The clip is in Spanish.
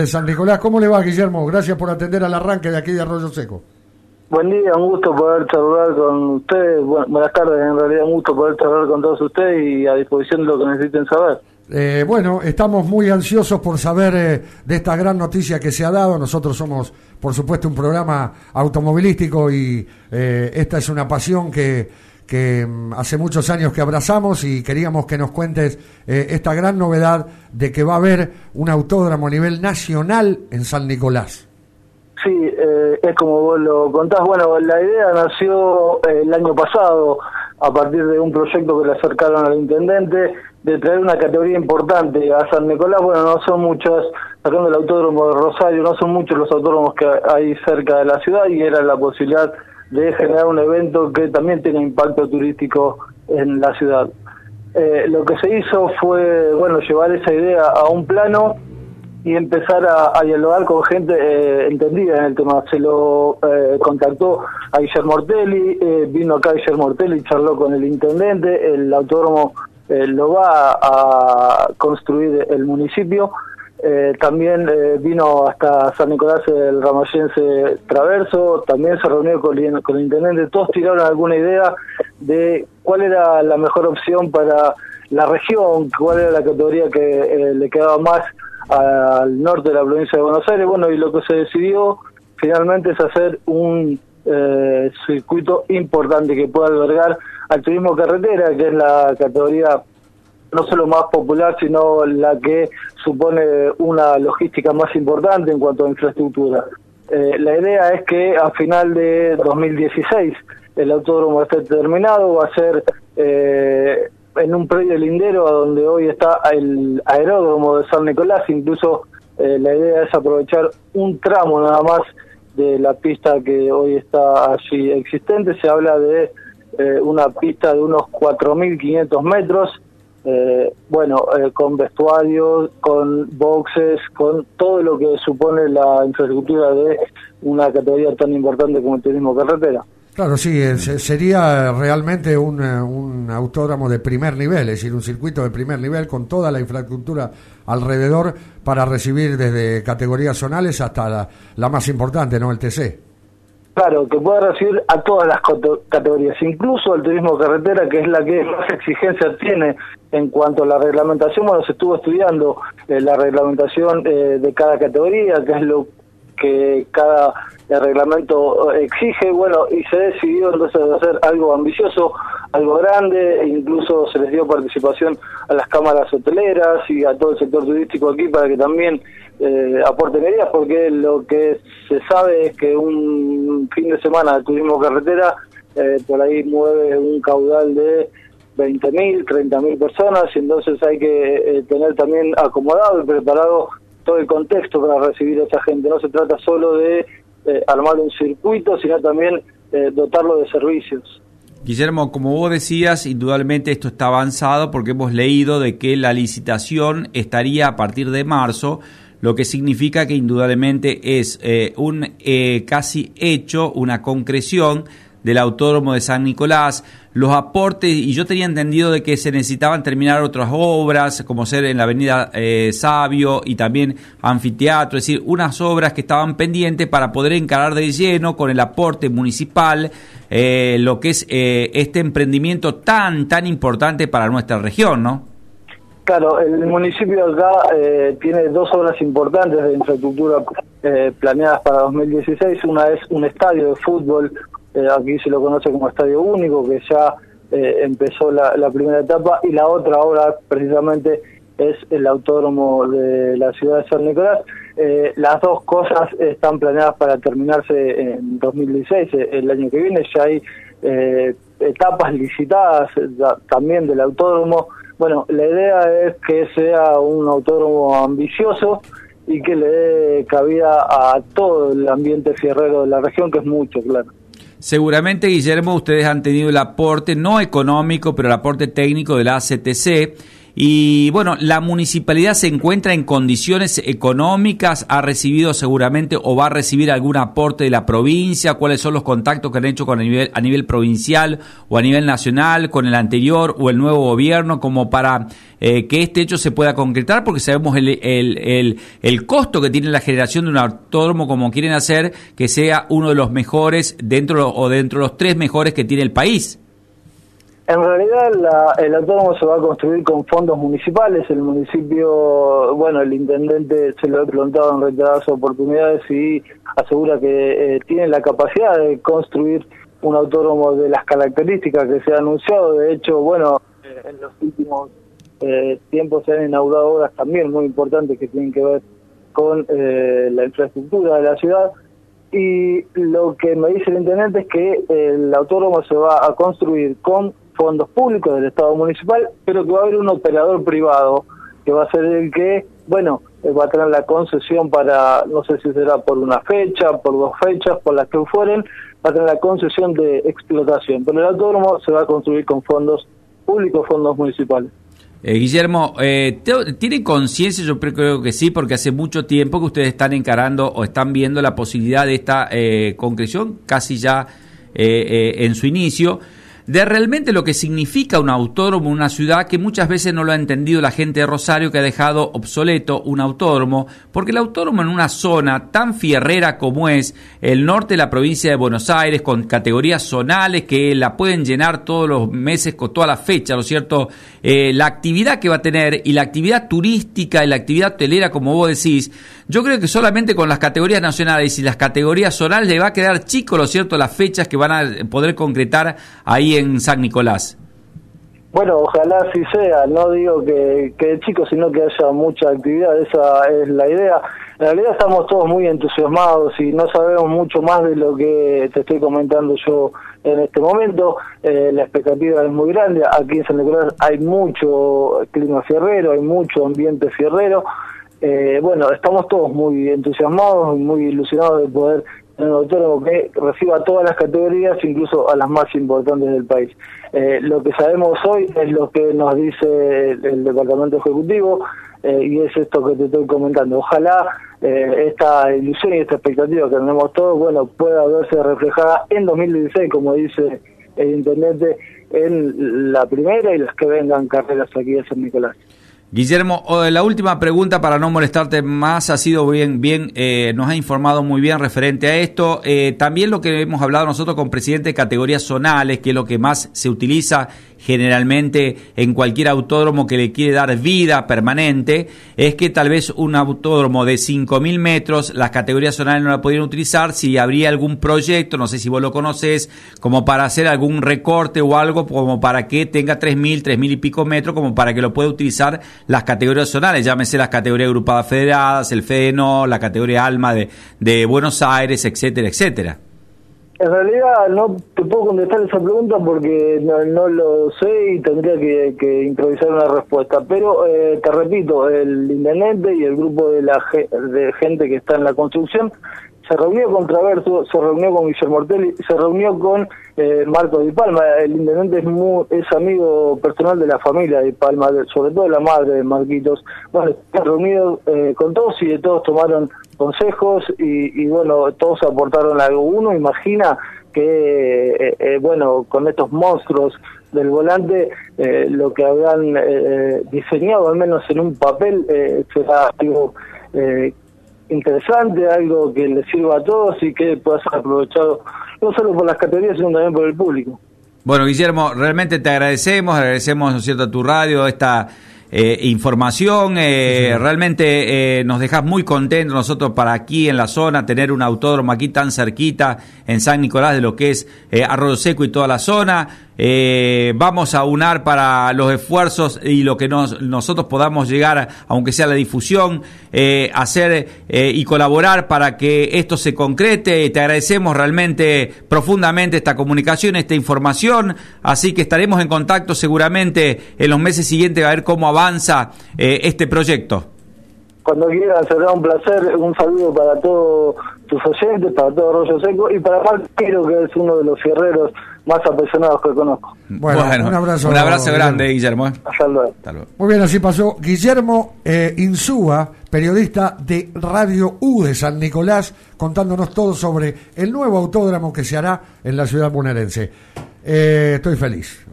de San Nicolás. ¿Cómo le va, Guillermo? Gracias por atender al arranque de aquí de Arroyo Seco. Buen día, un gusto poder charlar con ustedes. buenas tardes, en realidad un gusto poder charlar con todos ustedes y a disposición de lo que necesiten saber. Eh, bueno, estamos muy ansiosos por saber eh, de esta gran noticia que se ha dado. Nosotros somos, por supuesto, un programa automovilístico y eh, esta es una pasión que que mm, hace muchos años que abrazamos y queríamos que nos cuentes eh, esta gran novedad de que va a haber un autódromo a nivel nacional en San Nicolás. Sí, eh, es como vos lo contás. Bueno, la idea nació eh, el año pasado a partir de un proyecto que le acercaron al intendente de traer una categoría importante a San Nicolás. Bueno, no son muchos, sacando el autódromo de Rosario, no son muchos los autódromos que hay cerca de la ciudad y era la posibilidad de generar un evento que también tenga impacto turístico en la ciudad. Eh, lo que se hizo fue, bueno, llevar esa idea a un plano y empezar a, dialogar con gente eh, entendida en el tema. Se lo eh, contactó a Guillermo Ortelli, vino acá Guillermo Ortelli, charló con el intendente, el autódromo lo va a construir el municipio eh, también eh, vino hasta San Nicolás el Ramoyense Traverso, también se reunió con, el intendente, todos tiraron alguna idea de cuál era la mejor opción para la región, cuál era la categoría que eh, le quedaba más al norte de la provincia de Buenos Aires. Bueno, y lo que se decidió finalmente es hacer un circuito importante que pueda albergar al turismo carretera, que es la categoría no solo más popular, sino la que supone una logística más importante en cuanto a infraestructura. Eh, la idea es que a final de 2016 el autódromo esté terminado, va a ser eh, en un predio lindero donde hoy está el aeródromo de San Nicolás, incluso eh, la idea es aprovechar un tramo nada más de la pista que hoy está allí existente, se habla de una pista de unos 4.500 metros, eh, bueno, eh, con vestuarios, con boxes, con todo lo que supone la infraestructura de una categoría tan importante como el turismo carretera. Claro, sí, sería realmente un, eh, un, autódromo de primer nivel, es decir, un circuito de primer nivel con toda la infraestructura alrededor para recibir desde categorías zonales hasta la, la más importante, ¿no? El TC. Claro, que pueda recibir a todas las categorías, incluso el turismo carretera, que es la que más exigencia tiene en cuanto a la reglamentación. Bueno, se estuvo estudiando eh, la reglamentación eh, de cada categoría, que es lo que cada reglamento eh, exige, bueno, y se decidió entonces hacer algo ambicioso, algo grande, incluso se les dio participación a las cámaras hoteleras y a todo el sector turístico aquí para que también eh, medidas porque lo que se sabe es que un fin de semana de turismo carretera eh, por ahí mueve un caudal de 20.000, 30.000 personas y entonces hay que eh, tener también acomodado y preparado todo el contexto para recibir a esa gente. No se trata solo de eh, armar un circuito, sino también dotarlo de servicios. Guillermo, como vos decías, indudablemente esto está avanzado porque hemos leído de que la licitación estaría a partir de marzo lo que significa que indudablemente es eh, un eh, casi hecho, una concreción del Autódromo de San Nicolás, los aportes, y yo tenía entendido de que se necesitaban terminar otras obras, como ser en la Avenida eh, Sabio y también anfiteatro, es decir, unas obras que estaban pendientes para poder encarar de lleno con el aporte municipal lo que es este emprendimiento tan, tan importante para nuestra región, ¿no? Claro, el municipio acá eh, tiene dos obras importantes de infraestructura eh, planeadas para 2016. Una es un estadio de fútbol, eh, aquí se lo conoce como Estadio Único, que ya empezó la, primera etapa, y la otra obra precisamente es el autódromo de la ciudad de San Nicolás. las dos cosas están planeadas para terminarse en 2016, el año que viene. Ya hay etapas licitadas también del autódromo bueno, la idea es que sea un autódromo ambicioso y que le dé cabida a todo el ambiente fierrero de la región, que es mucho, claro. Seguramente, Guillermo, ustedes han tenido el aporte, no económico, pero el aporte técnico de la ACTC y bueno, la municipalidad se encuentra en condiciones económicas, ha recibido seguramente o va a recibir algún aporte de la provincia, cuáles son los contactos que han hecho con a nivel, provincial o a nivel nacional, con el anterior o el nuevo gobierno, como para eh, que este hecho se pueda concretar, porque sabemos el, el, el, el costo que tiene la generación de un autódromo como quieren hacer, que sea uno de los mejores dentro o dentro de los tres mejores que tiene el país. En realidad el autónomo se va a construir con fondos municipales. El municipio, bueno, el intendente se lo ha preguntado en reiteradas oportunidades y asegura que eh, tiene la capacidad de construir un autónomo de las características que se ha anunciado. De hecho, bueno, eh, en los últimos eh, tiempos se han inaugurado obras también muy importantes que tienen que ver con la infraestructura de la ciudad. Y lo que me dice el intendente es que el autónomo se va a construir con fondos públicos del Estado municipal, pero que va a haber un operador privado que va a ser el que, bueno, eh, va a tener la concesión para, no sé si será por una fecha, por dos fechas, por las que fueren, va a tener la concesión de explotación. Pero el autónomo se va a construir con fondos públicos, fondos municipales. Eh, Guillermo, eh, ¿tiene conciencia? Yo creo que sí, porque hace mucho tiempo que ustedes están encarando o están viendo la posibilidad de esta eh, concreción, casi ya en su inicio de realmente lo que significa un autódromo en una ciudad que muchas veces no lo ha entendido la gente de Rosario que ha dejado obsoleto un autódromo, porque el autódromo en una zona tan fierrera como es el norte de la provincia de Buenos Aires, con categorías zonales que la pueden llenar todos los meses, con toda la fecha, ¿no es cierto? Eh, la actividad que va a tener y la actividad turística y la actividad hotelera, como vos decís, yo creo que solamente con las categorías nacionales y las categorías zonales le va a quedar chico, ¿lo cierto?, las fechas que van a poder concretar ahí en San Nicolás. Bueno, ojalá así sea, no digo que, que chico, sino que haya mucha actividad, esa es la idea. En realidad estamos todos muy entusiasmados y no sabemos mucho más de lo que te estoy comentando yo en este momento. Eh, la expectativa es muy grande, aquí en San Nicolás hay mucho clima fierrero, hay mucho ambiente fierrero. Eh, bueno, estamos todos muy entusiasmados muy ilusionados de poder un autónomo que reciba todas las categorías, incluso a las más importantes del país. Eh, lo que sabemos hoy es lo que nos dice el, Departamento Ejecutivo eh, y es esto que te estoy comentando. Ojalá esta ilusión y esta expectativa que tenemos todos, bueno, pueda verse reflejada en 2016, como dice el intendente, en la primera y las que vengan carreras aquí a San Nicolás. Guillermo, la última pregunta para no molestarte más ha sido bien, bien, eh, nos ha informado muy bien referente a esto. Eh, también lo que hemos hablado nosotros con presidente de categorías zonales, que es lo que más se utiliza generalmente en cualquier autódromo que le quiere dar vida permanente, es que tal vez un autódromo de 5.000 metros, las categorías zonales no la podrían utilizar si habría algún proyecto, no sé si vos lo conoces, como para hacer algún recorte o algo, como para que tenga 3.000, 3.000 y pico metros, como para que lo pueda utilizar las categorías zonales, llámese las categorías agrupadas federadas, el FEDENO, la categoría ALMA de, de Buenos Aires, etcétera, etcétera. En realidad no te puedo contestar esa pregunta porque no, lo sé y tendría que, improvisar una respuesta. Pero eh, te repito, el intendente y el grupo de, la, de gente que está en la construcción se reunió con Traverso, se reunió con Guillermo Ortelli, se reunió con eh, Marco Di Palma. El intendente es, muy, es amigo personal de la familia Di Palma, sobre todo de la madre de Marquitos. Bueno, se reunido eh, con todos y de todos tomaron consejos y, bueno, todos aportaron algo. Uno imagina que, eh, eh, bueno, con estos monstruos del volante, eh, lo que habrán diseñado, al menos en un papel, será algo interesante, algo que les sirva a todos y que pueda ser aprovechado no solo por las categorías, sino también por el público. Bueno, Guillermo, realmente te agradecemos, agradecemos, ¿no es cierto?, a tu radio, esta eh, información. Eh, realmente eh, nos dejas muy contentos nosotros para aquí en la zona tener un autódromo aquí tan cerquita en San Nicolás de lo que es Arroyo Seco y toda la zona. Eh, vamos a unar para los esfuerzos y lo que nos, nosotros podamos llegar, aunque sea la difusión, eh, hacer eh, y colaborar para que esto se concrete. Te agradecemos realmente profundamente esta comunicación, esta información, así que estaremos en contacto seguramente en los meses siguientes a ver cómo avanza este proyecto. Cuando quieran, será un placer. Un saludo para todos tus oyentes, para todo Rollo Seco y para Marco que es uno de los fierreros más apasionados que conozco. Bueno, un abrazo. Un abrazo grande, Guillermo. Hasta luego. Hasta luego. Muy bien, así pasó Guillermo eh, Insúa, periodista de Radio U de San Nicolás, contándonos todo sobre el nuevo autódromo que se hará en la ciudad bonaerense. Eh, estoy feliz.